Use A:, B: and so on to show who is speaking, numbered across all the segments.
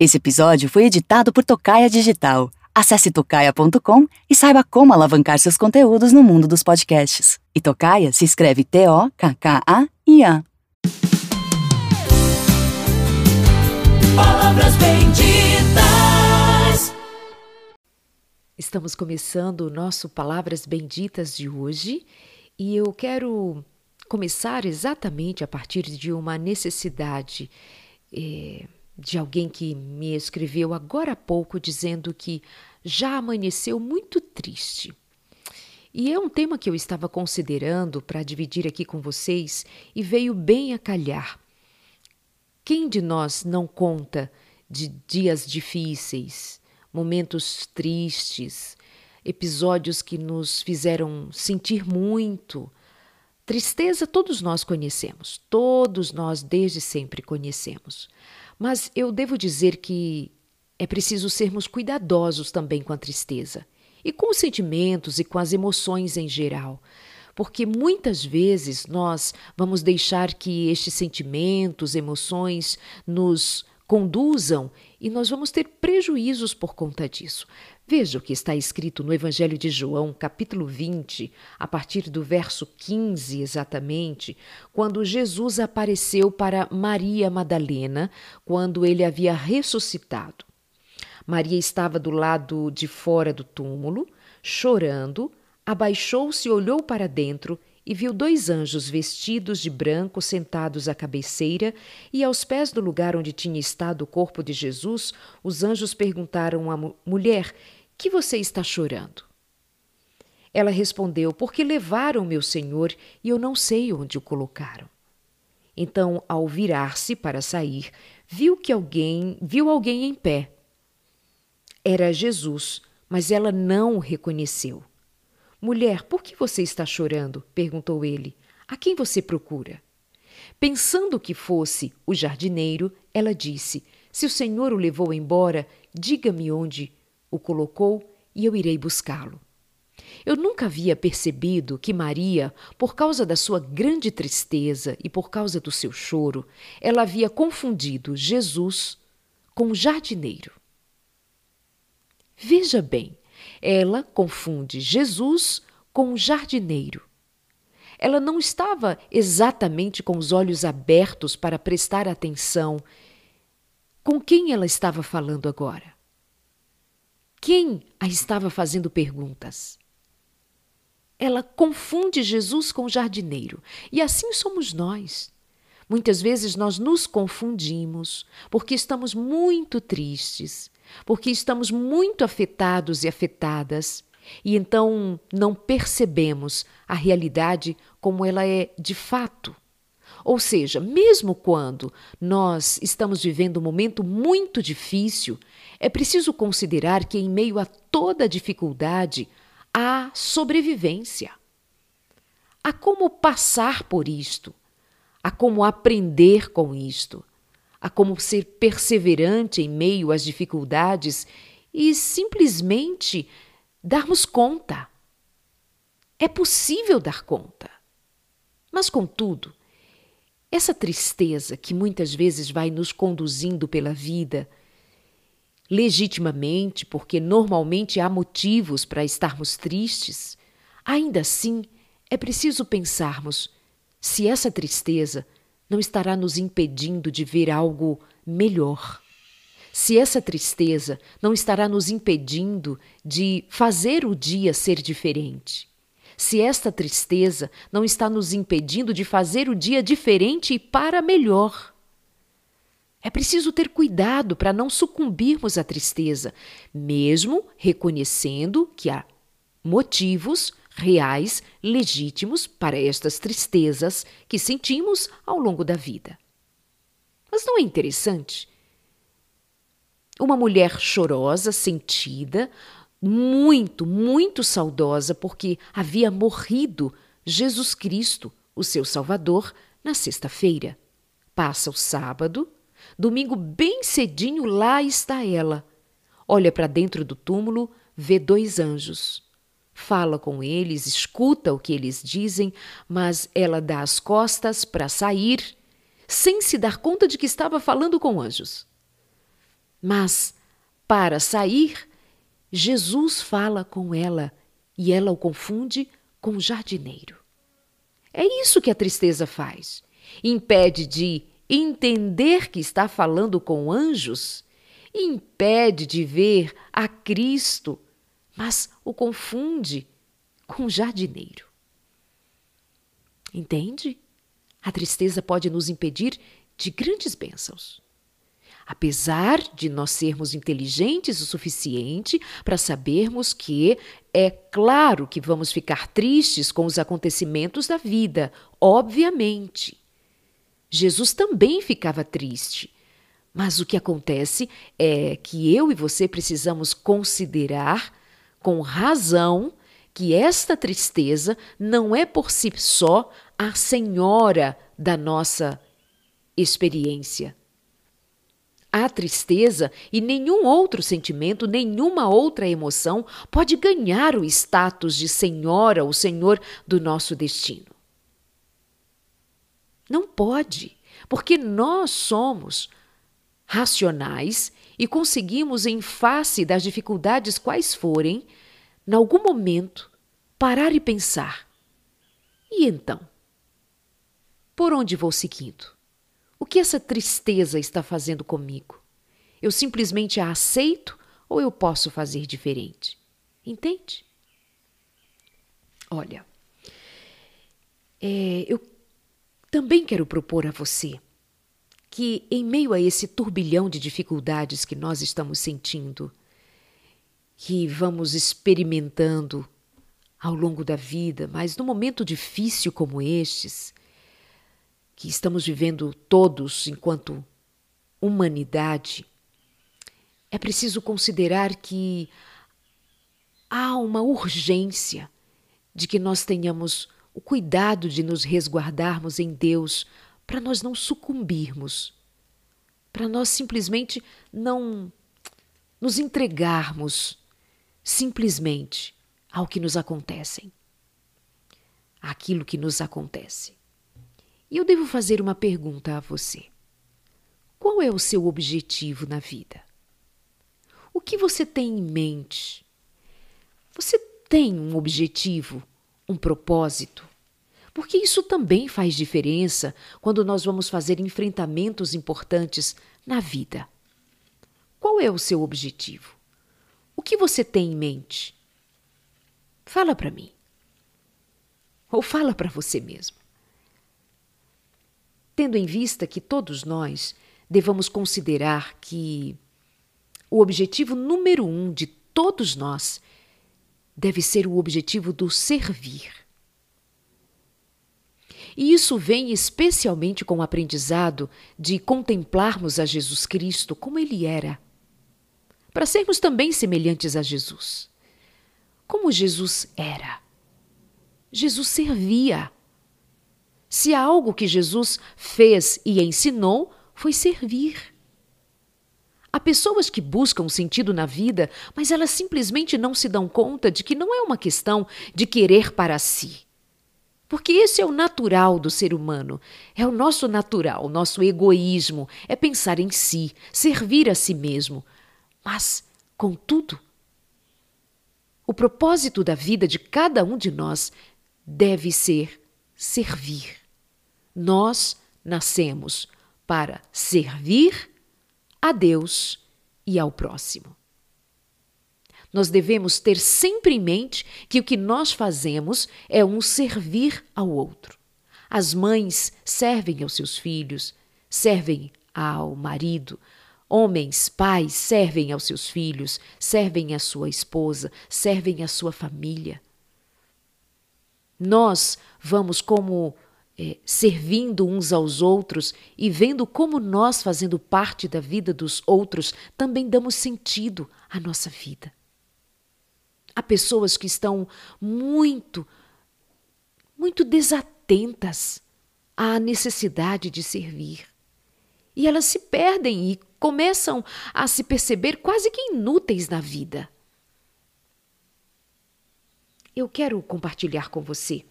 A: Esse episódio foi editado por Tocaia Digital. Acesse tocaia.com e saiba como alavancar seus conteúdos no mundo dos podcasts. E Tocaia se escreve T-O-K-K-A-I-A.
B: Palavras benditas.
C: Estamos começando o nosso Palavras Benditas de hoje e eu quero começar exatamente a partir de uma necessidade. Eh, de alguém que me escreveu agora há pouco dizendo que já amanheceu muito triste. E é um tema que eu estava considerando para dividir aqui com vocês e veio bem a calhar. Quem de nós não conta de dias difíceis, momentos tristes, episódios que nos fizeram sentir muito? Tristeza todos nós conhecemos, todos nós desde sempre conhecemos. Mas eu devo dizer que é preciso sermos cuidadosos também com a tristeza e com os sentimentos e com as emoções em geral. Porque muitas vezes nós vamos deixar que estes sentimentos, emoções nos conduzam e nós vamos ter prejuízos por conta disso. Veja o que está escrito no Evangelho de João, capítulo 20, a partir do verso 15 exatamente, quando Jesus apareceu para Maria Madalena, quando ele havia ressuscitado. Maria estava do lado de fora do túmulo, chorando, abaixou-se olhou para dentro e viu dois anjos vestidos de branco sentados à cabeceira, e aos pés do lugar onde tinha estado o corpo de Jesus, os anjos perguntaram à mulher: que você está chorando? Ela respondeu: Porque levaram meu senhor e eu não sei onde o colocaram. Então, ao virar-se para sair, viu que alguém, viu alguém em pé. Era Jesus, mas ela não o reconheceu. Mulher, por que você está chorando? perguntou ele. A quem você procura? Pensando que fosse o jardineiro, ela disse: Se o senhor o levou embora, diga-me onde o colocou e eu irei buscá-lo. Eu nunca havia percebido que Maria, por causa da sua grande tristeza e por causa do seu choro, ela havia confundido Jesus com o jardineiro. Veja bem, ela confunde Jesus com o jardineiro. Ela não estava exatamente com os olhos abertos para prestar atenção com quem ela estava falando agora. Quem a estava fazendo perguntas? Ela confunde Jesus com o jardineiro, e assim somos nós. Muitas vezes nós nos confundimos porque estamos muito tristes, porque estamos muito afetados e afetadas, e então não percebemos a realidade como ela é de fato. Ou seja, mesmo quando nós estamos vivendo um momento muito difícil, é preciso considerar que, em meio a toda dificuldade, há sobrevivência. Há como passar por isto, há como aprender com isto, há como ser perseverante em meio às dificuldades e simplesmente darmos conta. É possível dar conta. Mas, contudo, essa tristeza que muitas vezes vai nos conduzindo pela vida, legitimamente, porque normalmente há motivos para estarmos tristes, ainda assim é preciso pensarmos se essa tristeza não estará nos impedindo de ver algo melhor. Se essa tristeza não estará nos impedindo de fazer o dia ser diferente se esta tristeza não está nos impedindo de fazer o dia diferente e para melhor. É preciso ter cuidado para não sucumbirmos à tristeza, mesmo reconhecendo que há motivos reais, legítimos para estas tristezas que sentimos ao longo da vida. Mas não é interessante? Uma mulher chorosa, sentida, muito, muito saudosa, porque havia morrido Jesus Cristo, o seu Salvador, na sexta-feira. Passa o sábado, domingo bem cedinho, lá está ela. Olha para dentro do túmulo, vê dois anjos. Fala com eles, escuta o que eles dizem, mas ela dá as costas para sair, sem se dar conta de que estava falando com anjos. Mas, para sair, Jesus fala com ela e ela o confunde com o jardineiro. É isso que a tristeza faz. Impede de entender que está falando com anjos, impede de ver a Cristo, mas o confunde com o jardineiro. Entende? A tristeza pode nos impedir de grandes bênçãos. Apesar de nós sermos inteligentes o suficiente para sabermos que é claro que vamos ficar tristes com os acontecimentos da vida, obviamente. Jesus também ficava triste. Mas o que acontece é que eu e você precisamos considerar com razão que esta tristeza não é por si só a senhora da nossa experiência. A tristeza e nenhum outro sentimento, nenhuma outra emoção pode ganhar o status de senhora ou senhor do nosso destino. Não pode, porque nós somos racionais e conseguimos, em face das dificuldades quais forem, em algum momento, parar e pensar: e então? Por onde vou seguindo? O que essa tristeza está fazendo comigo? Eu simplesmente a aceito ou eu posso fazer diferente? Entende? Olha, é, eu também quero propor a você que, em meio a esse turbilhão de dificuldades que nós estamos sentindo, que vamos experimentando ao longo da vida, mas num momento difícil como estes, que estamos vivendo todos enquanto humanidade, é preciso considerar que há uma urgência de que nós tenhamos o cuidado de nos resguardarmos em Deus para nós não sucumbirmos, para nós simplesmente não nos entregarmos simplesmente ao que nos acontecem, aquilo que nos acontece. E eu devo fazer uma pergunta a você. Qual é o seu objetivo na vida? O que você tem em mente? Você tem um objetivo, um propósito? Porque isso também faz diferença quando nós vamos fazer enfrentamentos importantes na vida. Qual é o seu objetivo? O que você tem em mente? Fala para mim. Ou fala para você mesmo. Tendo em vista que todos nós devamos considerar que o objetivo número um de todos nós deve ser o objetivo do servir. E isso vem especialmente com o aprendizado de contemplarmos a Jesus Cristo como ele era, para sermos também semelhantes a Jesus. Como Jesus era. Jesus servia. Se algo que Jesus fez e ensinou, foi servir. Há pessoas que buscam sentido na vida, mas elas simplesmente não se dão conta de que não é uma questão de querer para si porque esse é o natural do ser humano. É o nosso natural, o nosso egoísmo, é pensar em si, servir a si mesmo. Mas, contudo, o propósito da vida de cada um de nós deve ser servir. Nós nascemos para servir a Deus e ao próximo. Nós devemos ter sempre em mente que o que nós fazemos é um servir ao outro. As mães servem aos seus filhos, servem ao marido, Homens, pais, servem aos seus filhos, servem à sua esposa, servem à sua família. Nós vamos como é, servindo uns aos outros e vendo como nós, fazendo parte da vida dos outros, também damos sentido à nossa vida. Há pessoas que estão muito, muito desatentas à necessidade de servir. E elas se perdem e começam a se perceber quase que inúteis na vida. Eu quero compartilhar com você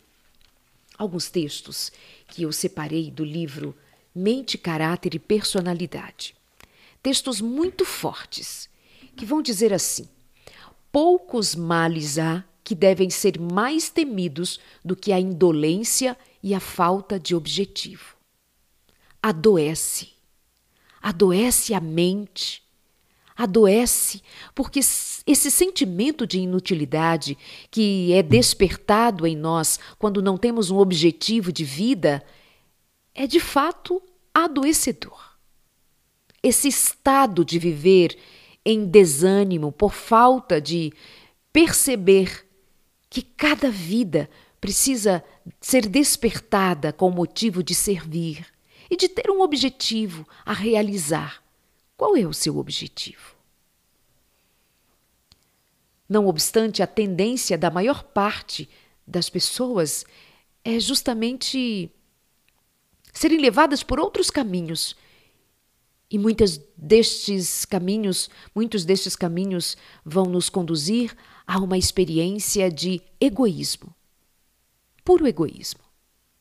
C: alguns textos que eu separei do livro Mente, Caráter e Personalidade. textos muito fortes que vão dizer assim: poucos males há que devem ser mais temidos do que a indolência e a falta de objetivo. Adoece, adoece a mente, adoece porque esse sentimento de inutilidade que é despertado em nós quando não temos um objetivo de vida é de fato adoecedor. Esse estado de viver em desânimo por falta de perceber que cada vida precisa ser despertada com o motivo de servir e de ter um objetivo a realizar. Qual é o seu objetivo? Não obstante, a tendência da maior parte das pessoas é justamente serem levadas por outros caminhos. E muitos destes caminhos, muitos destes caminhos vão nos conduzir a uma experiência de egoísmo. Puro egoísmo,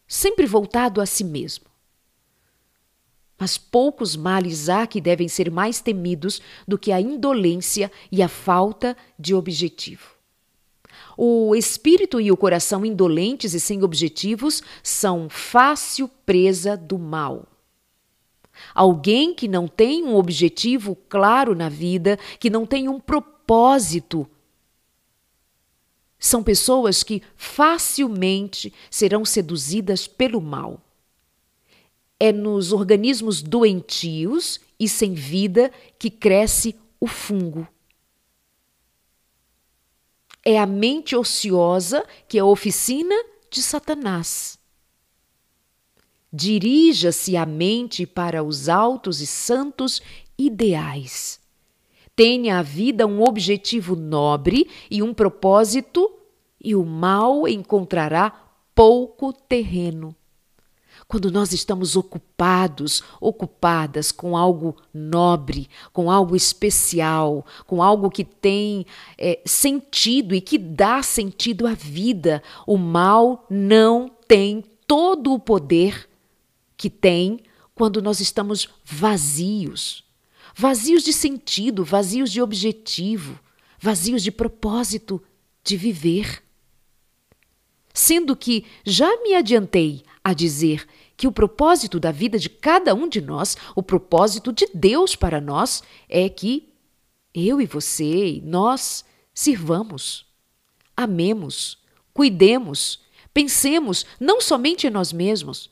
C: sempre voltado a si mesmo. Mas poucos males há que devem ser mais temidos do que a indolência e a falta de objetivo. O espírito e o coração indolentes e sem objetivos são fácil presa do mal. Alguém que não tem um objetivo claro na vida, que não tem um propósito, são pessoas que facilmente serão seduzidas pelo mal. É nos organismos doentios e sem vida que cresce o fungo. É a mente ociosa que é a oficina de Satanás. Dirija-se a mente para os altos e santos ideais. Tenha a vida um objetivo nobre e um propósito, e o mal encontrará pouco terreno. Quando nós estamos ocupados, ocupadas com algo nobre, com algo especial, com algo que tem é, sentido e que dá sentido à vida, o mal não tem todo o poder que tem quando nós estamos vazios vazios de sentido, vazios de objetivo, vazios de propósito de viver. Sendo que já me adiantei a dizer que o propósito da vida de cada um de nós, o propósito de Deus para nós, é que eu e você, nós, sirvamos, amemos, cuidemos, pensemos não somente em nós mesmos.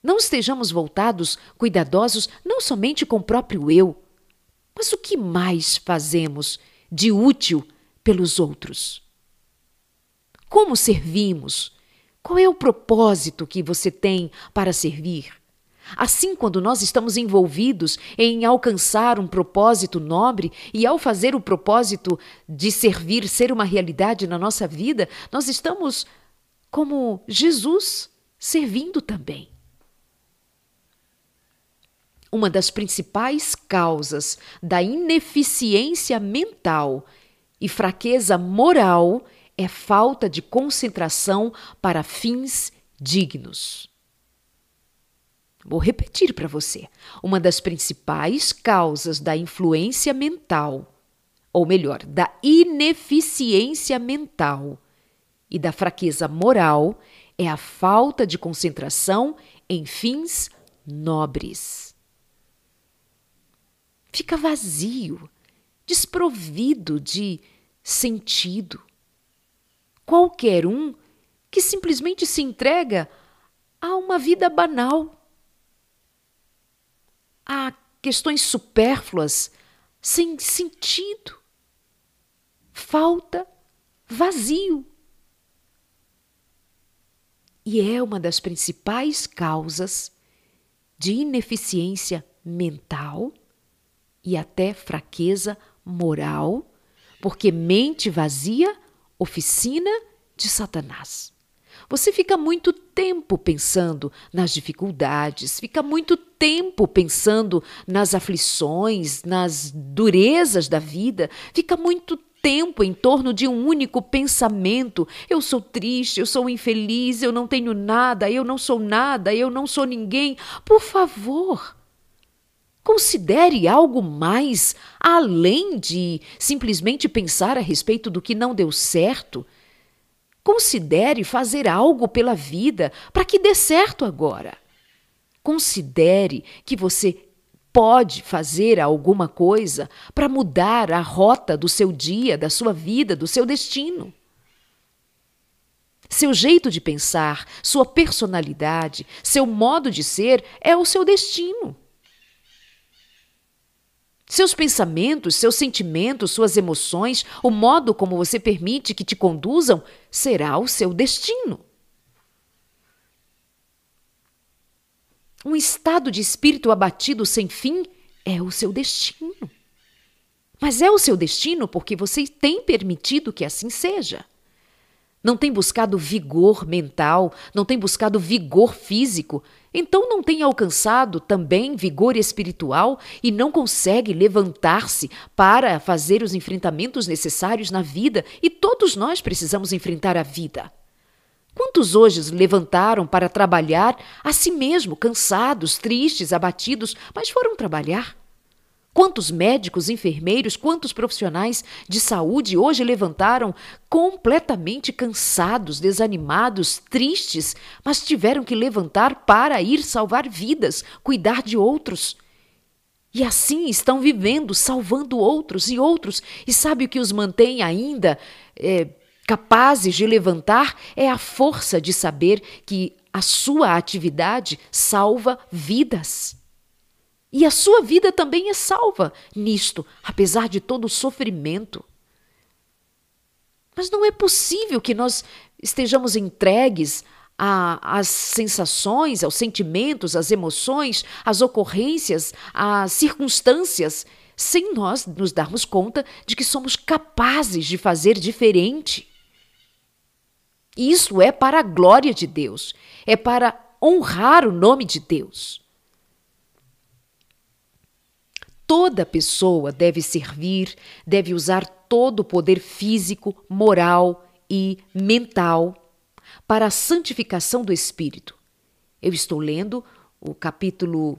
C: Não estejamos voltados, cuidadosos, não somente com o próprio eu, mas o que mais fazemos de útil pelos outros? Como servimos? Qual é o propósito que você tem para servir? Assim, quando nós estamos envolvidos em alcançar um propósito nobre e ao fazer o propósito de servir ser uma realidade na nossa vida, nós estamos como Jesus servindo também. Uma das principais causas da ineficiência mental e fraqueza moral é falta de concentração para fins dignos. Vou repetir para você. Uma das principais causas da influência mental, ou melhor, da ineficiência mental e da fraqueza moral é a falta de concentração em fins nobres fica vazio, desprovido de sentido. Qualquer um que simplesmente se entrega a uma vida banal, a questões supérfluas, sem sentido. Falta vazio. E é uma das principais causas de ineficiência mental e até fraqueza moral, porque mente vazia, oficina de Satanás. Você fica muito tempo pensando nas dificuldades, fica muito tempo pensando nas aflições, nas durezas da vida, fica muito tempo em torno de um único pensamento: eu sou triste, eu sou infeliz, eu não tenho nada, eu não sou nada, eu não sou ninguém. Por favor, Considere algo mais além de simplesmente pensar a respeito do que não deu certo. Considere fazer algo pela vida para que dê certo agora. Considere que você pode fazer alguma coisa para mudar a rota do seu dia, da sua vida, do seu destino. Seu jeito de pensar, sua personalidade, seu modo de ser é o seu destino. Seus pensamentos, seus sentimentos, suas emoções, o modo como você permite que te conduzam será o seu destino. Um estado de espírito abatido sem fim é o seu destino. Mas é o seu destino porque você tem permitido que assim seja não tem buscado vigor mental, não tem buscado vigor físico, então não tem alcançado também vigor espiritual e não consegue levantar-se para fazer os enfrentamentos necessários na vida, e todos nós precisamos enfrentar a vida. Quantos hoje levantaram para trabalhar a si mesmo, cansados, tristes, abatidos, mas foram trabalhar? Quantos médicos, enfermeiros, quantos profissionais de saúde hoje levantaram completamente cansados, desanimados, tristes, mas tiveram que levantar para ir salvar vidas, cuidar de outros. E assim estão vivendo, salvando outros e outros. E sabe o que os mantém ainda é, capazes de levantar? É a força de saber que a sua atividade salva vidas. E a sua vida também é salva nisto, apesar de todo o sofrimento. Mas não é possível que nós estejamos entregues às sensações, aos sentimentos, às emoções, às ocorrências, às circunstâncias, sem nós nos darmos conta de que somos capazes de fazer diferente. Isso é para a glória de Deus, é para honrar o nome de Deus. Toda pessoa deve servir, deve usar todo o poder físico, moral e mental para a santificação do espírito. Eu estou lendo o capítulo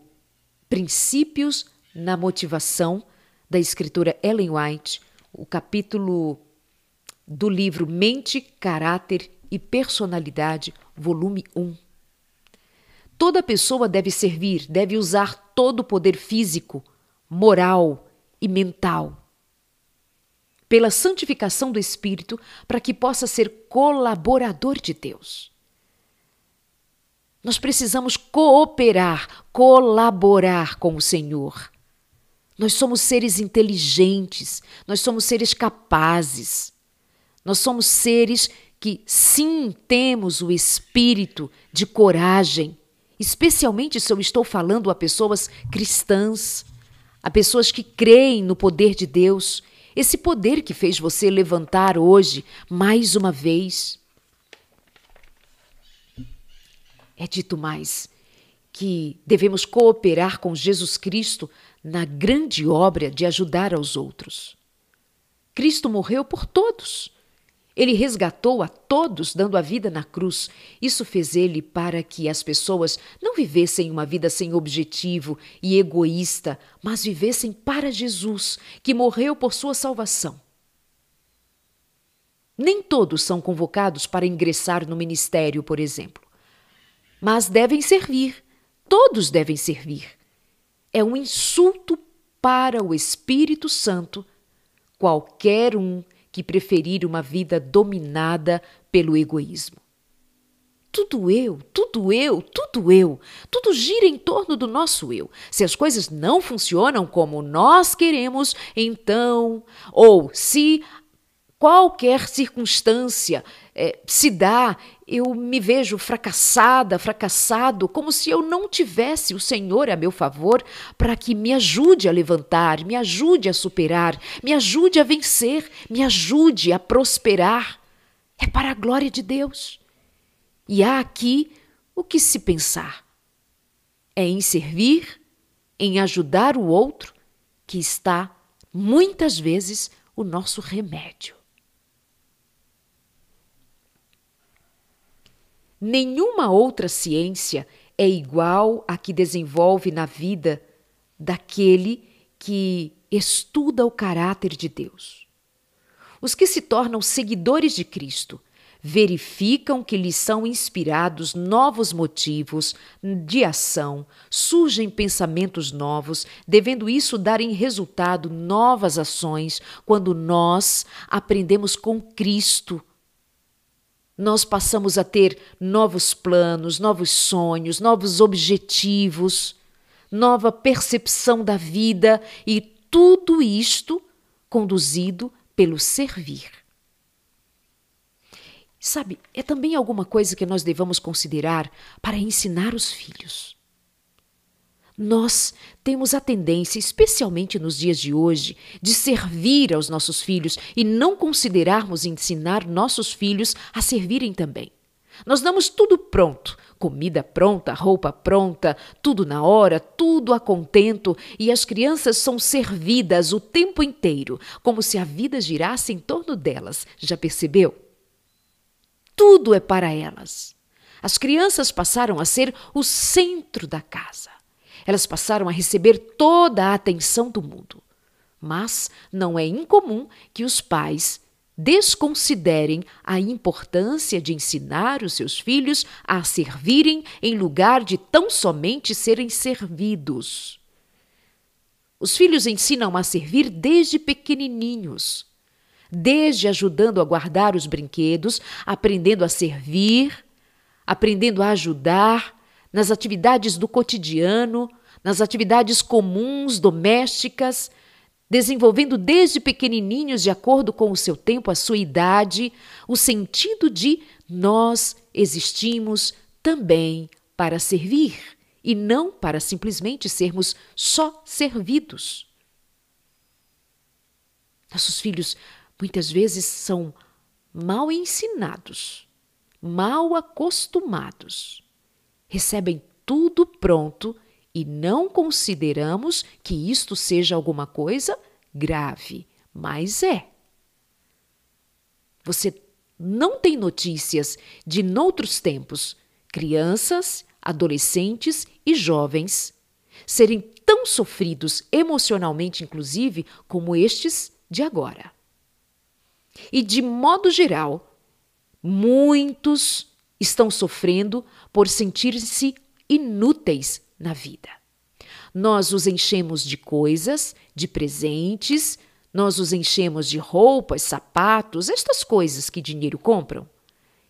C: Princípios na Motivação da escritora Ellen White, o capítulo do livro Mente, Caráter e Personalidade, volume 1. Toda pessoa deve servir, deve usar todo o poder físico, moral e mental. Pela santificação do Espírito, para que possa ser colaborador de Deus. Nós precisamos cooperar, colaborar com o Senhor. Nós somos seres inteligentes, nós somos seres capazes, nós somos seres que sim temos o espírito de coragem, especialmente se eu estou falando a pessoas cristãs a pessoas que creem no poder de Deus, esse poder que fez você levantar hoje mais uma vez. É dito mais que devemos cooperar com Jesus Cristo na grande obra de ajudar aos outros. Cristo morreu por todos ele resgatou a todos, dando a vida na cruz. Isso fez ele para que as pessoas não vivessem uma vida sem objetivo e egoísta, mas vivessem para Jesus, que morreu por sua salvação. Nem todos são convocados para ingressar no ministério, por exemplo. Mas devem servir. Todos devem servir. É um insulto para o Espírito Santo qualquer um que preferir uma vida dominada pelo egoísmo. Tudo eu, tudo eu, tudo eu, tudo gira em torno do nosso eu. Se as coisas não funcionam como nós queremos, então, ou se qualquer circunstância é, se dá, eu me vejo fracassada, fracassado, como se eu não tivesse o Senhor a meu favor para que me ajude a levantar, me ajude a superar, me ajude a vencer, me ajude a prosperar. É para a glória de Deus. E há aqui o que se pensar: é em servir, em ajudar o outro, que está, muitas vezes, o nosso remédio. Nenhuma outra ciência é igual à que desenvolve na vida daquele que estuda o caráter de Deus. Os que se tornam seguidores de Cristo verificam que lhes são inspirados novos motivos de ação, surgem pensamentos novos, devendo isso dar em resultado novas ações quando nós aprendemos com Cristo. Nós passamos a ter novos planos, novos sonhos, novos objetivos, nova percepção da vida e tudo isto conduzido pelo servir. Sabe, é também alguma coisa que nós devamos considerar para ensinar os filhos. Nós temos a tendência, especialmente nos dias de hoje, de servir aos nossos filhos e não considerarmos ensinar nossos filhos a servirem também. Nós damos tudo pronto, comida pronta, roupa pronta, tudo na hora, tudo a contento, e as crianças são servidas o tempo inteiro, como se a vida girasse em torno delas. Já percebeu? Tudo é para elas. As crianças passaram a ser o centro da casa. Elas passaram a receber toda a atenção do mundo. Mas não é incomum que os pais desconsiderem a importância de ensinar os seus filhos a servirem em lugar de tão somente serem servidos. Os filhos ensinam a servir desde pequenininhos desde ajudando a guardar os brinquedos, aprendendo a servir, aprendendo a ajudar nas atividades do cotidiano, nas atividades comuns, domésticas, desenvolvendo desde pequenininhos, de acordo com o seu tempo, a sua idade, o sentido de nós existimos também para servir e não para simplesmente sermos só servidos. Nossos filhos muitas vezes são mal ensinados, mal acostumados. Recebem tudo pronto e não consideramos que isto seja alguma coisa grave, mas é. Você não tem notícias de noutros tempos crianças, adolescentes e jovens serem tão sofridos emocionalmente, inclusive, como estes de agora. E, de modo geral, muitos estão sofrendo por sentir-se inúteis na vida. Nós os enchemos de coisas, de presentes, nós os enchemos de roupas, sapatos, estas coisas que dinheiro compram.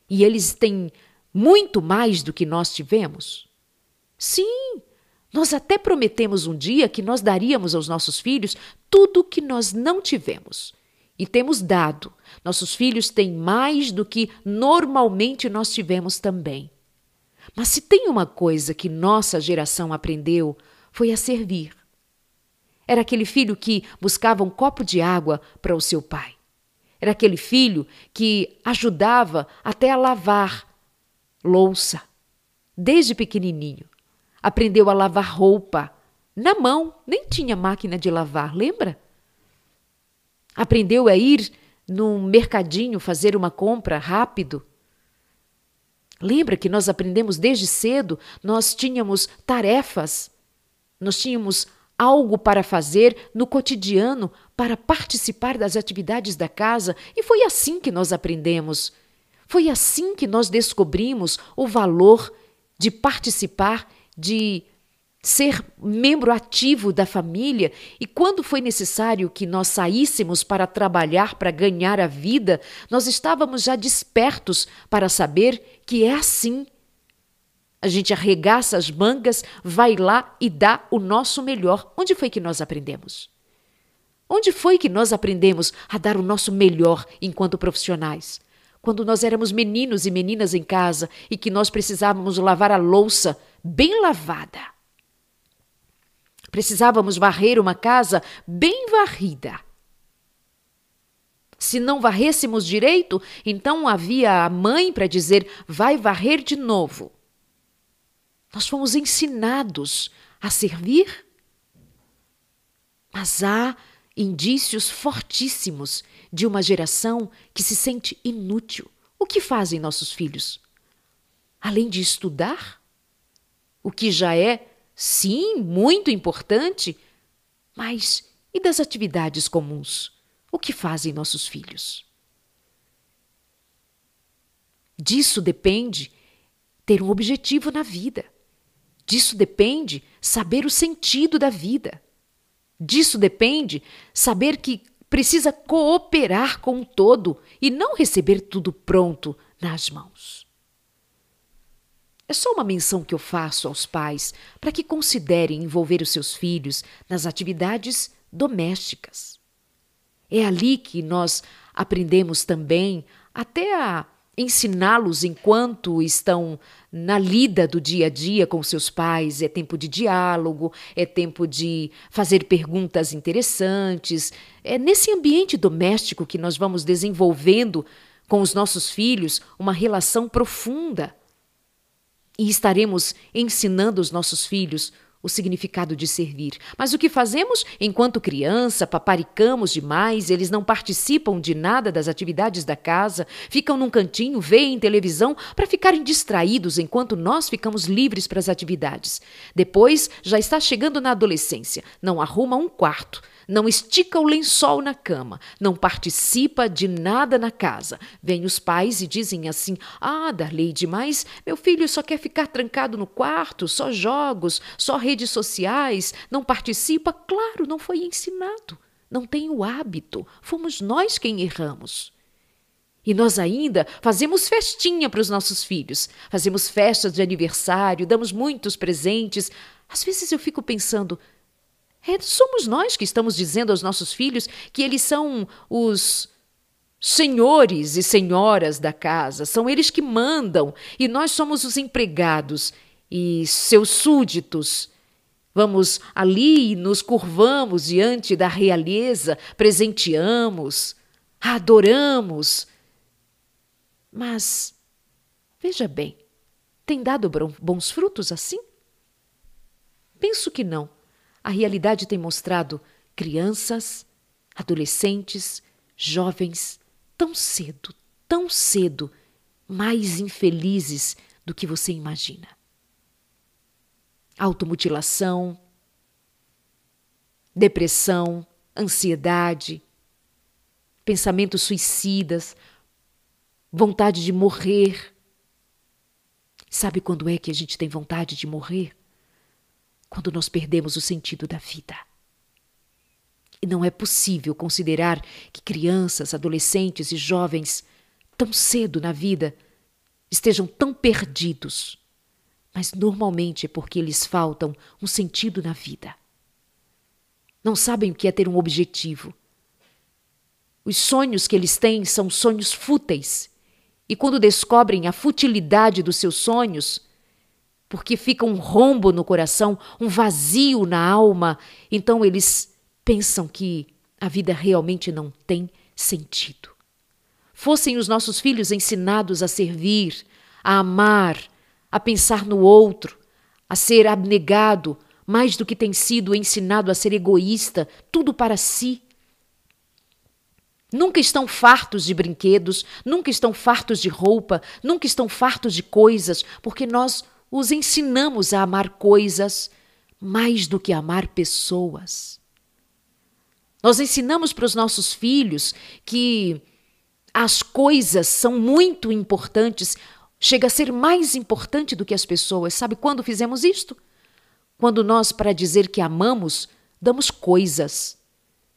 C: E eles têm muito mais do que nós tivemos. Sim, nós até prometemos um dia que nós daríamos aos nossos filhos tudo o que nós não tivemos e temos dado. Nossos filhos têm mais do que normalmente nós tivemos também. Mas se tem uma coisa que nossa geração aprendeu, foi a servir. Era aquele filho que buscava um copo de água para o seu pai. Era aquele filho que ajudava até a lavar louça. Desde pequenininho. Aprendeu a lavar roupa. Na mão, nem tinha máquina de lavar, lembra? Aprendeu a ir num mercadinho fazer uma compra rápido? Lembra que nós aprendemos desde cedo, nós tínhamos tarefas, nós tínhamos algo para fazer no cotidiano para participar das atividades da casa. E foi assim que nós aprendemos. Foi assim que nós descobrimos o valor de participar, de ser membro ativo da família e quando foi necessário que nós saíssemos para trabalhar para ganhar a vida, nós estávamos já despertos para saber que é assim. A gente arregaça as mangas, vai lá e dá o nosso melhor. Onde foi que nós aprendemos? Onde foi que nós aprendemos a dar o nosso melhor enquanto profissionais? Quando nós éramos meninos e meninas em casa e que nós precisávamos lavar a louça bem lavada Precisávamos varrer uma casa bem varrida. Se não varrêssemos direito, então havia a mãe para dizer: vai varrer de novo. Nós fomos ensinados a servir, mas há indícios fortíssimos de uma geração que se sente inútil. O que fazem nossos filhos? Além de estudar, o que já é Sim, muito importante. Mas e das atividades comuns? O que fazem nossos filhos? Disso depende ter um objetivo na vida. Disso depende saber o sentido da vida. Disso depende saber que precisa cooperar com o todo e não receber tudo pronto nas mãos. É só uma menção que eu faço aos pais para que considerem envolver os seus filhos nas atividades domésticas. É ali que nós aprendemos também até a ensiná-los enquanto estão na lida do dia a dia com seus pais. É tempo de diálogo, é tempo de fazer perguntas interessantes. É nesse ambiente doméstico que nós vamos desenvolvendo com os nossos filhos uma relação profunda. E estaremos ensinando os nossos filhos o significado de servir. Mas o que fazemos enquanto criança, paparicamos demais, eles não participam de nada das atividades da casa, ficam num cantinho, veem televisão para ficarem distraídos enquanto nós ficamos livres para as atividades. Depois já está chegando na adolescência, não arruma um quarto, não estica o lençol na cama, não participa de nada na casa. Vêm os pais e dizem assim: Ah, Darley, demais, meu filho só quer ficar trancado no quarto, só jogos, só redes sociais, não participa. Claro, não foi ensinado, não tem o hábito. Fomos nós quem erramos. E nós ainda fazemos festinha para os nossos filhos, fazemos festas de aniversário, damos muitos presentes. Às vezes eu fico pensando, é, somos nós que estamos dizendo aos nossos filhos que eles são os senhores e senhoras da casa, são eles que mandam e nós somos os empregados e seus súditos. Vamos ali e nos curvamos diante da realeza, presenteamos, adoramos. Mas, veja bem, tem dado bons frutos assim? Penso que não. A realidade tem mostrado crianças, adolescentes, jovens tão cedo, tão cedo, mais infelizes do que você imagina. Automutilação, depressão, ansiedade, pensamentos suicidas, vontade de morrer. Sabe quando é que a gente tem vontade de morrer? Quando nós perdemos o sentido da vida. E não é possível considerar que crianças, adolescentes e jovens, tão cedo na vida, estejam tão perdidos. Mas normalmente é porque lhes faltam um sentido na vida. Não sabem o que é ter um objetivo. Os sonhos que eles têm são sonhos fúteis. E quando descobrem a futilidade dos seus sonhos, porque fica um rombo no coração, um vazio na alma. Então eles pensam que a vida realmente não tem sentido. Fossem os nossos filhos ensinados a servir, a amar, a pensar no outro, a ser abnegado, mais do que tem sido ensinado a ser egoísta, tudo para si. Nunca estão fartos de brinquedos, nunca estão fartos de roupa, nunca estão fartos de coisas, porque nós os ensinamos a amar coisas mais do que amar pessoas. Nós ensinamos para os nossos filhos que as coisas são muito importantes, chega a ser mais importante do que as pessoas. Sabe quando fizemos isto? Quando nós, para dizer que amamos, damos coisas,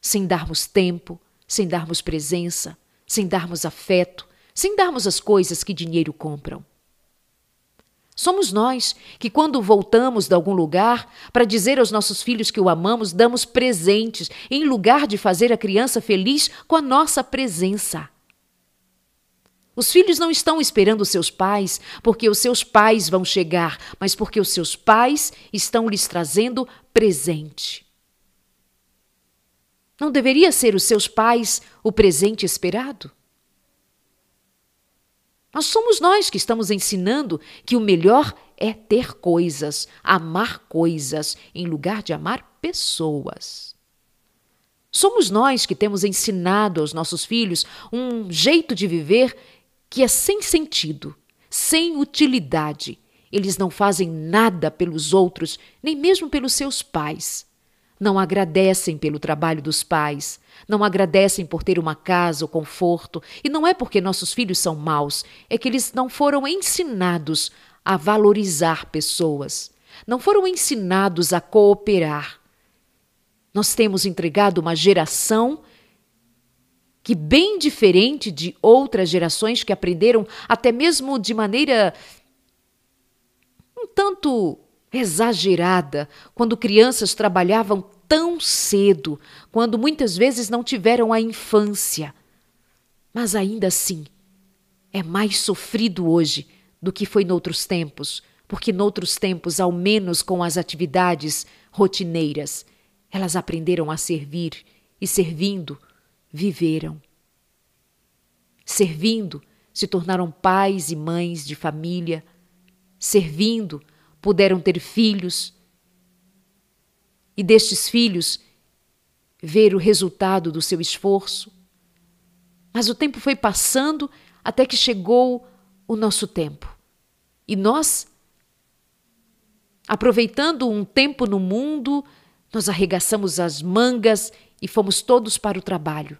C: sem darmos tempo, sem darmos presença, sem darmos afeto, sem darmos as coisas que dinheiro compram. Somos nós que, quando voltamos de algum lugar, para dizer aos nossos filhos que o amamos, damos presentes, em lugar de fazer a criança feliz com a nossa presença. Os filhos não estão esperando seus pais porque os seus pais vão chegar, mas porque os seus pais estão lhes trazendo presente. Não deveria ser os seus pais o presente esperado? Mas somos nós que estamos ensinando que o melhor é ter coisas, amar coisas, em lugar de amar pessoas. Somos nós que temos ensinado aos nossos filhos um jeito de viver que é sem sentido, sem utilidade, Eles não fazem nada pelos outros, nem mesmo pelos seus pais. Não agradecem pelo trabalho dos pais, não agradecem por ter uma casa ou conforto, e não é porque nossos filhos são maus, é que eles não foram ensinados a valorizar pessoas, não foram ensinados a cooperar. Nós temos entregado uma geração que, bem diferente de outras gerações que aprenderam até mesmo de maneira um tanto exagerada, quando crianças trabalhavam tão cedo, quando muitas vezes não tiveram a infância. Mas ainda assim, é mais sofrido hoje do que foi noutros tempos, porque noutros tempos, ao menos com as atividades rotineiras, elas aprenderam a servir e servindo viveram. Servindo, se tornaram pais e mães de família. Servindo, puderam ter filhos. E destes filhos, ver o resultado do seu esforço. Mas o tempo foi passando até que chegou o nosso tempo. E nós, aproveitando um tempo no mundo, nós arregaçamos as mangas e fomos todos para o trabalho.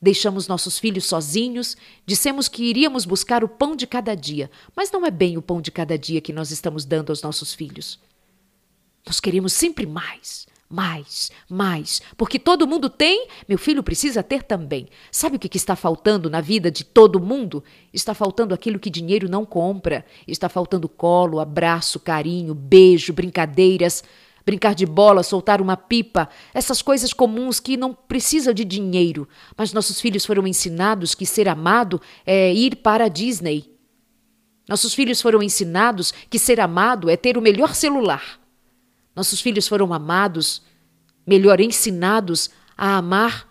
C: Deixamos nossos filhos sozinhos, dissemos que iríamos buscar o pão de cada dia, mas não é bem o pão de cada dia que nós estamos dando aos nossos filhos. Nós queremos sempre mais, mais, mais, porque todo mundo tem, meu filho precisa ter também. Sabe o que está faltando na vida de todo mundo? Está faltando aquilo que dinheiro não compra. Está faltando colo, abraço, carinho, beijo, brincadeiras brincar de bola, soltar uma pipa, essas coisas comuns que não precisa de dinheiro. Mas nossos filhos foram ensinados que ser amado é ir para a Disney. Nossos filhos foram ensinados que ser amado é ter o melhor celular. Nossos filhos foram amados, melhor ensinados a amar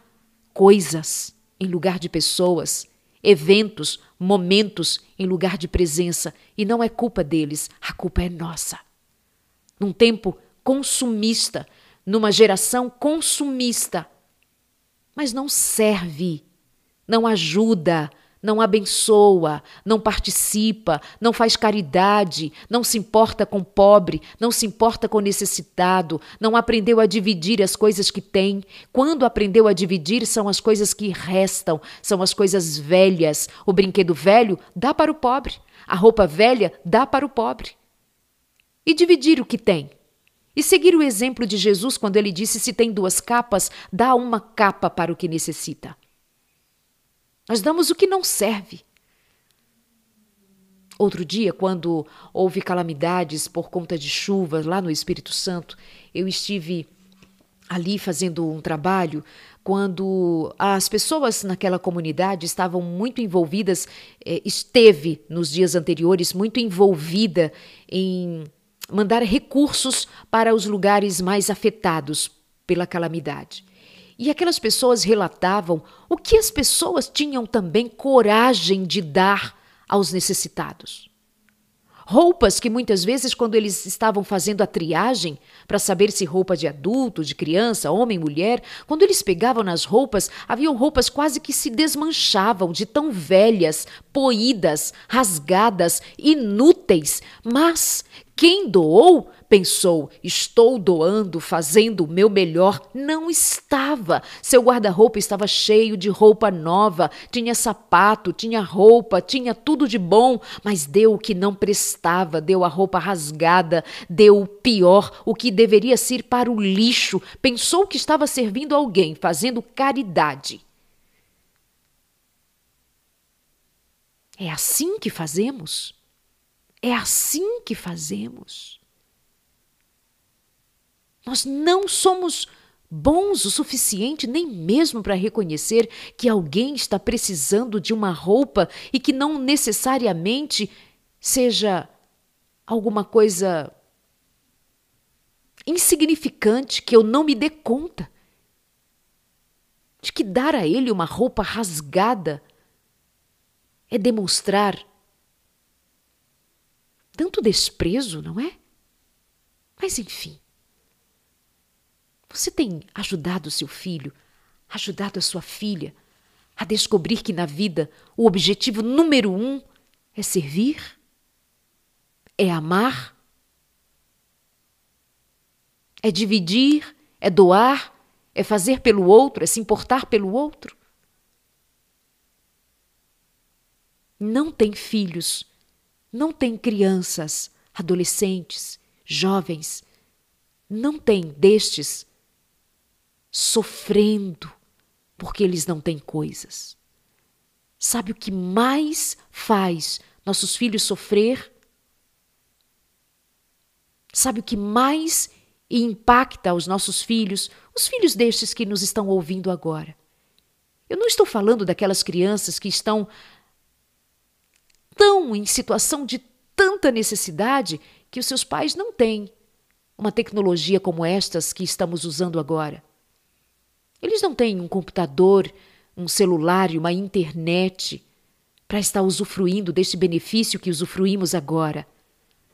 C: coisas em lugar de pessoas, eventos, momentos em lugar de presença. E não é culpa deles, a culpa é nossa. Num tempo consumista, numa geração consumista. Mas não serve, não ajuda, não abençoa, não participa, não faz caridade, não se importa com pobre, não se importa com necessitado, não aprendeu a dividir as coisas que tem. Quando aprendeu a dividir, são as coisas que restam, são as coisas velhas. O brinquedo velho dá para o pobre, a roupa velha dá para o pobre. E dividir o que tem? E seguir o exemplo de Jesus quando ele disse: se tem duas capas, dá uma capa para o que necessita. Nós damos o que não serve. Outro dia, quando houve calamidades por conta de chuvas lá no Espírito Santo, eu estive ali fazendo um trabalho quando as pessoas naquela comunidade estavam muito envolvidas, eh, esteve nos dias anteriores muito envolvida em mandar recursos para os lugares mais afetados pela calamidade. E aquelas pessoas relatavam o que as pessoas tinham também coragem de dar aos necessitados. Roupas que muitas vezes, quando eles estavam fazendo a triagem para saber se roupa de adulto, de criança, homem, mulher, quando eles pegavam nas roupas, haviam roupas quase que se desmanchavam de tão velhas, poídas, rasgadas, inúteis, mas quem doou pensou: estou doando, fazendo o meu melhor. Não estava. Seu guarda-roupa estava cheio de roupa nova, tinha sapato, tinha roupa, tinha tudo de bom, mas deu o que não prestava, deu a roupa rasgada, deu o pior, o que deveria ser para o lixo. Pensou que estava servindo alguém, fazendo caridade. É assim que fazemos? É assim que fazemos. Nós não somos bons o suficiente nem mesmo para reconhecer que alguém está precisando de uma roupa e que não necessariamente seja alguma coisa insignificante que eu não me dê conta de que dar a ele uma roupa rasgada é demonstrar tanto desprezo, não é? Mas enfim. Você tem ajudado seu filho, ajudado a sua filha a descobrir que na vida o objetivo número um é servir? é amar, é dividir, é doar, é fazer pelo outro, é se importar pelo outro. Não tem filhos, não tem crianças, adolescentes, jovens, não tem destes sofrendo porque eles não têm coisas. Sabe o que mais faz nossos filhos sofrer? Sabe o que mais impacta os nossos filhos, os filhos destes que nos estão ouvindo agora? Eu não estou falando daquelas crianças que estão tão em situação de tanta necessidade que os seus pais não têm uma tecnologia como estas que estamos usando agora. Eles não têm um computador, um celular e uma internet para estar usufruindo deste benefício que usufruímos agora.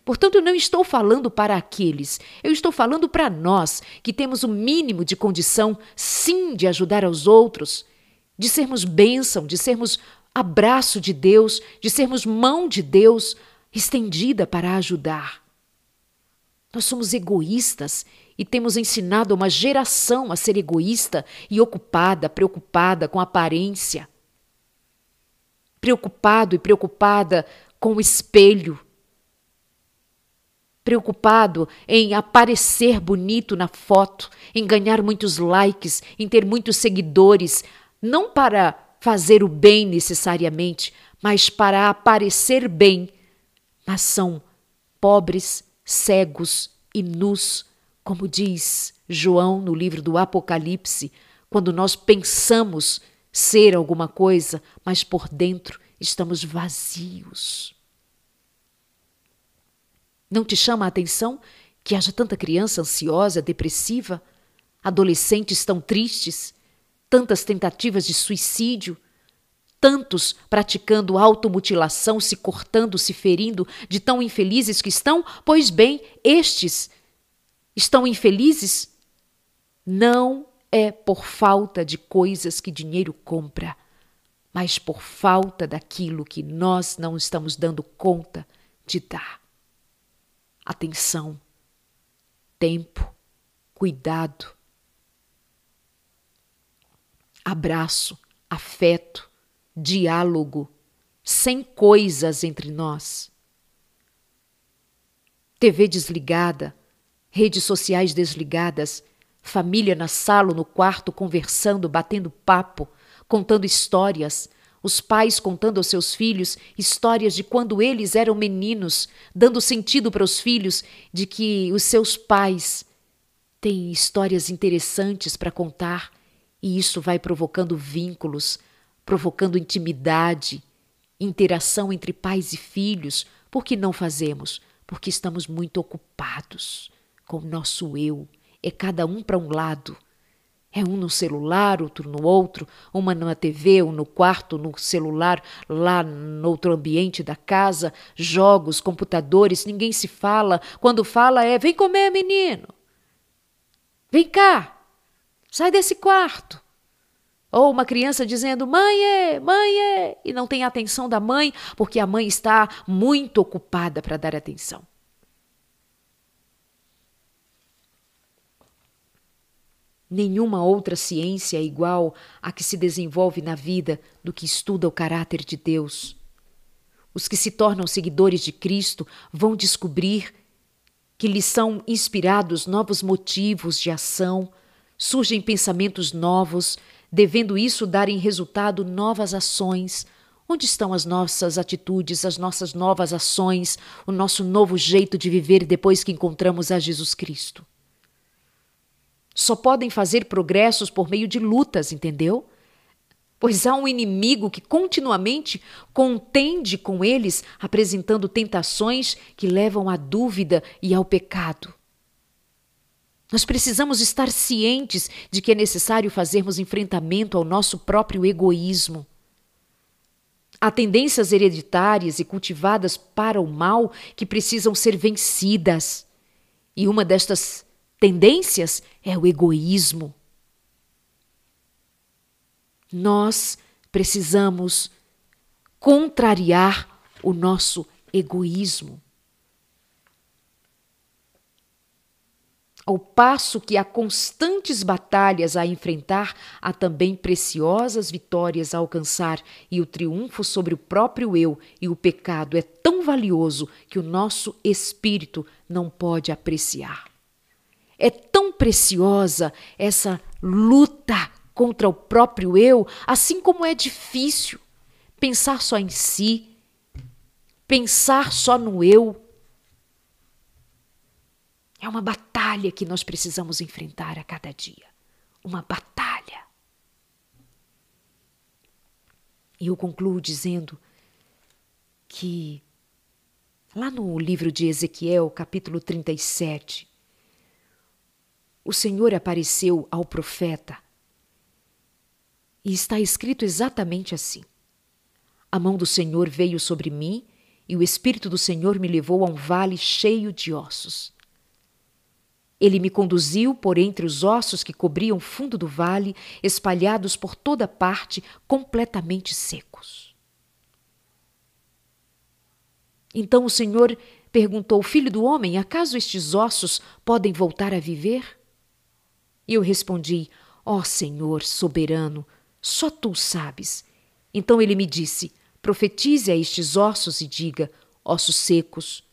C: Portanto, eu não estou falando para aqueles, eu estou falando para nós que temos o mínimo de condição, sim, de ajudar aos outros, de sermos bênção, de sermos abraço de Deus, de sermos mão de Deus estendida para ajudar. Nós somos egoístas e temos ensinado uma geração a ser egoísta e ocupada, preocupada com aparência. Preocupado e preocupada com o espelho. Preocupado em aparecer bonito na foto, em ganhar muitos likes, em ter muitos seguidores, não para fazer o bem necessariamente, mas para aparecer bem, mas são pobres, cegos e nus, como diz João no livro do Apocalipse, quando nós pensamos ser alguma coisa, mas por dentro estamos vazios. Não te chama a atenção que haja tanta criança ansiosa, depressiva, adolescentes tão tristes, tantas tentativas de suicídio, tantos praticando automutilação, se cortando, se ferindo, de tão infelizes que estão? Pois bem, estes estão infelizes? Não é por falta de coisas que dinheiro compra, mas por falta daquilo que nós não estamos dando conta de dar. Atenção, tempo, cuidado abraço, afeto, diálogo, sem coisas entre nós. TV desligada, redes sociais desligadas, família na sala ou no quarto conversando, batendo papo, contando histórias, os pais contando aos seus filhos histórias de quando eles eram meninos, dando sentido para os filhos de que os seus pais têm histórias interessantes para contar e isso vai provocando vínculos, provocando intimidade, interação entre pais e filhos. Por que não fazemos? Porque estamos muito ocupados com o nosso eu. É cada um para um lado. É um no celular, outro no outro, uma na TV, um no quarto, no celular, lá no outro ambiente da casa, jogos, computadores, ninguém se fala. Quando fala é: vem comer, menino. Vem cá, Sai desse quarto. Ou uma criança dizendo: mãe, é, mãe, é, e não tem atenção da mãe, porque a mãe está muito ocupada para dar atenção. Nenhuma outra ciência é igual à que se desenvolve na vida do que estuda o caráter de Deus. Os que se tornam seguidores de Cristo vão descobrir que lhes são inspirados novos motivos de ação, surgem pensamentos novos, devendo isso dar em resultado novas ações. Onde estão as nossas atitudes, as nossas novas ações, o nosso novo jeito de viver depois que encontramos a Jesus Cristo? Só podem fazer progressos por meio de lutas, entendeu? Pois há um inimigo que continuamente contende com eles, apresentando tentações que levam à dúvida e ao pecado. Nós precisamos estar cientes de que é necessário fazermos enfrentamento ao nosso próprio egoísmo. Há tendências hereditárias e cultivadas para o mal que precisam ser vencidas. E uma destas tendências é o egoísmo. Nós precisamos contrariar o nosso egoísmo. Ao passo que há constantes batalhas a enfrentar, há também preciosas vitórias a alcançar, e o triunfo sobre o próprio eu e o pecado é tão valioso que o nosso espírito não pode apreciar. É tão preciosa essa luta contra o próprio eu, assim como é difícil pensar só em si, pensar só no eu. É uma batalha que nós precisamos enfrentar a cada dia. Uma batalha. E eu concluo dizendo que lá no livro de Ezequiel, capítulo 37, o Senhor apareceu ao profeta e está escrito exatamente assim: A mão do Senhor veio sobre mim e o Espírito do Senhor me levou a um vale cheio de ossos. Ele me conduziu por entre os ossos que cobriam o fundo do vale, espalhados por toda parte, completamente secos. Então o Senhor perguntou: Filho do homem, acaso estes ossos podem voltar a viver? E eu respondi: Ó oh, Senhor soberano, só tu sabes. Então ele me disse: Profetize a estes ossos e diga: Ossos secos,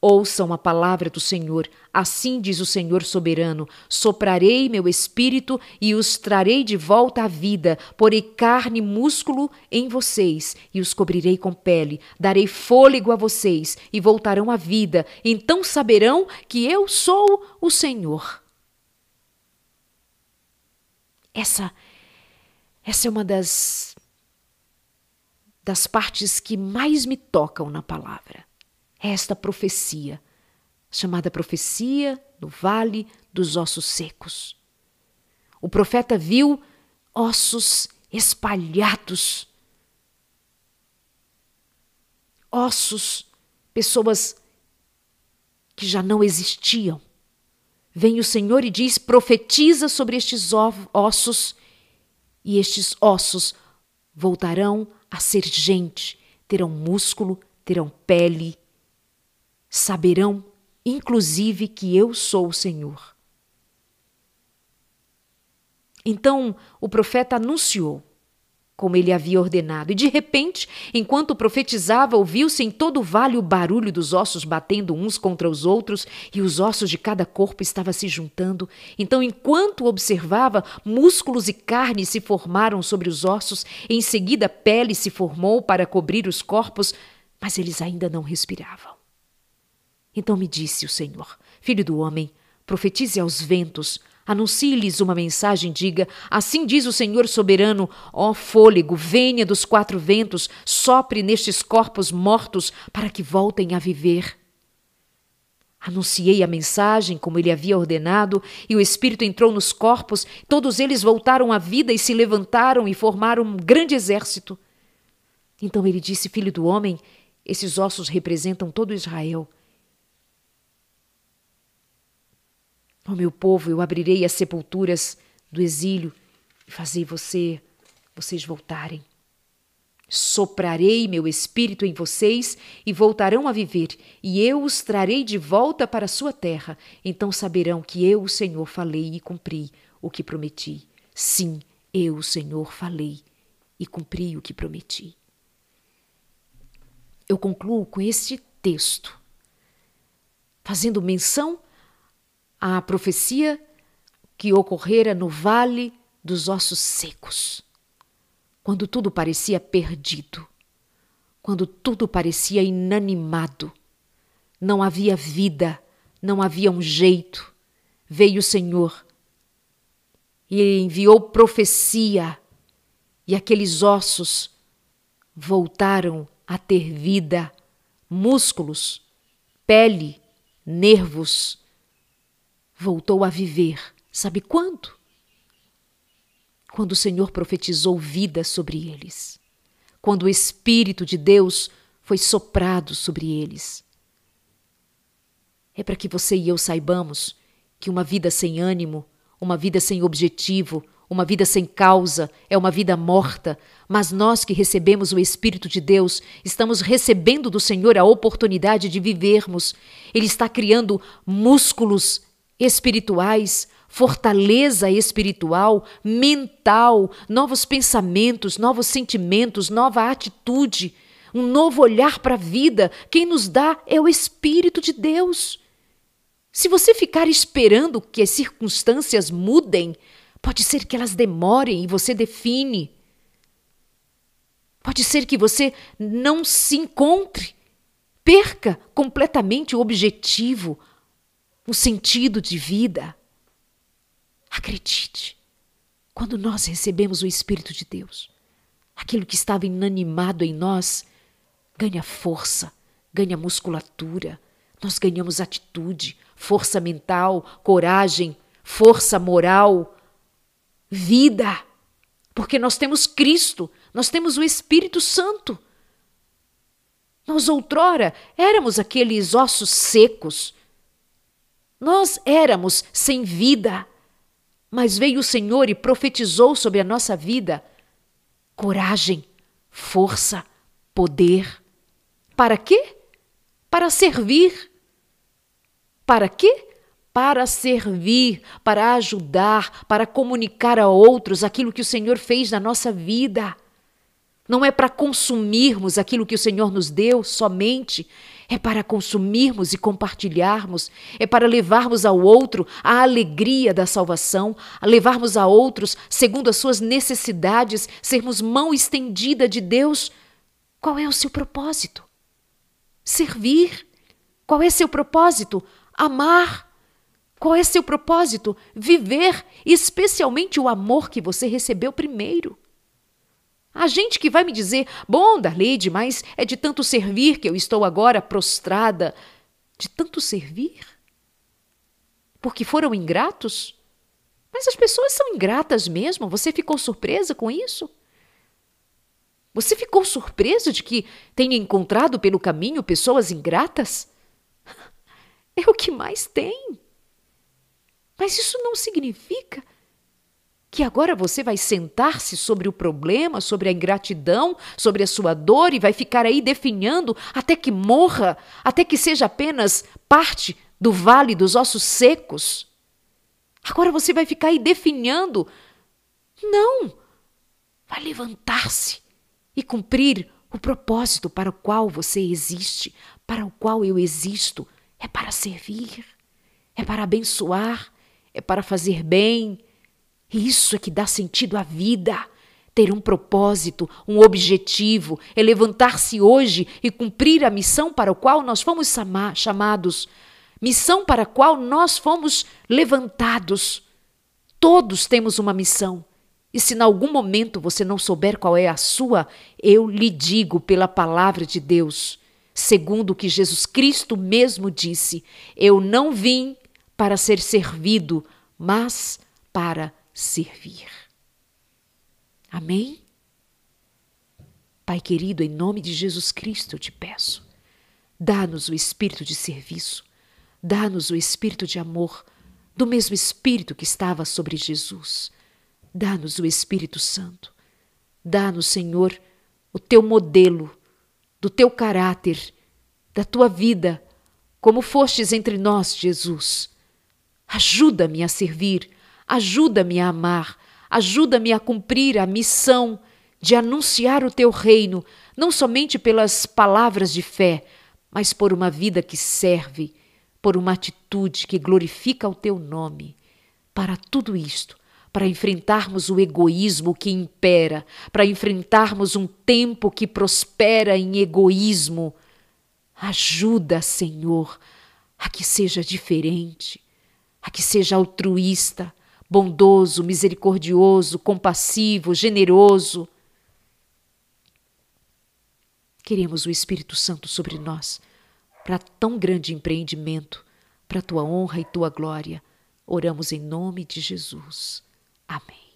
C: ouçam a palavra do Senhor. Assim diz o Senhor soberano: Soprarei meu espírito e os trarei de volta à vida. Porei carne e músculo em vocês e os cobrirei com pele. Darei fôlego a vocês e voltarão à vida. Então saberão que eu sou o Senhor. Essa essa é uma das das partes que mais me tocam na palavra. Esta profecia, chamada profecia do vale dos ossos secos. O profeta viu ossos espalhados, ossos, pessoas que já não existiam. Vem o Senhor e diz: profetiza sobre estes ossos, e estes ossos voltarão a ser gente, terão músculo, terão pele, saberão, inclusive, que eu sou o Senhor. Então o profeta anunciou como ele havia ordenado. E de repente, enquanto profetizava, ouviu-se em todo o vale o barulho dos ossos batendo uns contra os outros, e os ossos de cada corpo estavam se juntando. Então, enquanto observava, músculos e carne se formaram sobre os ossos, em seguida pele se formou para cobrir os corpos, mas eles ainda não respiravam. Então me disse o Senhor: Filho do homem, profetize aos ventos, Anuncie-lhes uma mensagem, diga: Assim diz o Senhor soberano, ó fôlego, venha dos quatro ventos, sopre nestes corpos mortos para que voltem a viver. Anunciei a mensagem como ele havia ordenado, e o Espírito entrou nos corpos, todos eles voltaram à vida e se levantaram e formaram um grande exército. Então ele disse: Filho do homem, esses ossos representam todo Israel. Oh, meu povo, eu abrirei as sepulturas do exílio e fazei você, vocês voltarem. Soprarei meu espírito em vocês e voltarão a viver, e eu os trarei de volta para a sua terra. Então saberão que eu, o Senhor, falei e cumpri o que prometi. Sim, eu, o Senhor, falei e cumpri o que prometi. Eu concluo com este texto, fazendo menção a profecia que ocorrera no vale dos ossos secos, quando tudo parecia perdido, quando tudo parecia inanimado, não havia vida, não havia um jeito. Veio o Senhor e enviou profecia, e aqueles ossos voltaram a ter vida, músculos, pele, nervos, voltou a viver. Sabe quando? Quando o Senhor profetizou vida sobre eles. Quando o Espírito de Deus foi soprado sobre eles. É para que você e eu saibamos que uma vida sem ânimo, uma vida sem objetivo, uma vida sem causa é uma vida morta, mas nós que recebemos o Espírito de Deus, estamos recebendo do Senhor a oportunidade de vivermos. Ele está criando músculos espirituais, fortaleza espiritual, mental, novos pensamentos, novos sentimentos, nova atitude, um novo olhar para a vida. Quem nos dá é o Espírito de Deus. Se você ficar esperando que as circunstâncias mudem, pode ser que elas demorem e você define. Pode ser que você não se encontre, perca completamente o objetivo, o sentido de vida. Acredite, quando nós recebemos o Espírito de Deus, aquilo que estava inanimado em nós ganha força, ganha musculatura, nós ganhamos atitude, força mental, coragem, força moral, vida, porque nós temos Cristo, nós temos o Espírito Santo. Nós outrora éramos aqueles ossos secos, nós éramos sem vida, mas veio o Senhor e profetizou sobre a nossa vida coragem, força, poder. Para quê? Para servir. Para quê? Para servir, para ajudar, para comunicar a outros aquilo que o Senhor fez na nossa vida. Não é para consumirmos aquilo que o Senhor nos deu somente, é para consumirmos e compartilharmos, é para levarmos ao outro a alegria da salvação, a levarmos a outros segundo as suas necessidades, sermos mão estendida de Deus. Qual é o seu propósito? Servir. Qual é seu propósito? Amar. Qual é seu propósito? Viver, especialmente o amor que você recebeu primeiro. Há gente que vai me dizer: Bom, Darleide, mas é de tanto servir que eu estou agora prostrada. De tanto servir? Porque foram ingratos? Mas as pessoas são ingratas mesmo. Você ficou surpresa com isso? Você ficou surpreso de que tenha encontrado pelo caminho pessoas ingratas? É o que mais tem. Mas isso não significa que agora você vai sentar-se sobre o problema, sobre a ingratidão, sobre a sua dor e vai ficar aí definhando até que morra, até que seja apenas parte do vale dos ossos secos. Agora você vai ficar aí definhando. Não! Vai levantar-se e cumprir o propósito para o qual você existe, para o qual eu existo. É para servir, é para abençoar, é para fazer bem isso é que dá sentido à vida. Ter um propósito, um objetivo, é levantar-se hoje e cumprir a missão para a qual nós fomos chamados, missão para a qual nós fomos levantados. Todos temos uma missão. E se em algum momento você não souber qual é a sua, eu lhe digo pela palavra de Deus, segundo o que Jesus Cristo mesmo disse: Eu não vim para ser servido, mas para servir. Amém? Pai querido, em nome de Jesus Cristo eu te peço, dá-nos o espírito de serviço, dá-nos o espírito de amor, do mesmo espírito que estava sobre Jesus. Dá-nos o Espírito Santo. Dá-nos, Senhor, o teu modelo, do teu caráter, da tua vida, como fostes entre nós, Jesus. Ajuda-me a servir, Ajuda-me a amar, ajuda-me a cumprir a missão de anunciar o teu reino, não somente pelas palavras de fé, mas por uma vida que serve, por uma atitude que glorifica o teu nome. Para tudo isto, para enfrentarmos o egoísmo que impera, para enfrentarmos um tempo que prospera em egoísmo. Ajuda, Senhor, a que seja diferente, a que seja altruísta, bondoso, misericordioso, compassivo, generoso. Queremos o Espírito Santo sobre nós para tão grande empreendimento, para tua honra e tua glória. Oramos em nome de Jesus. Amém.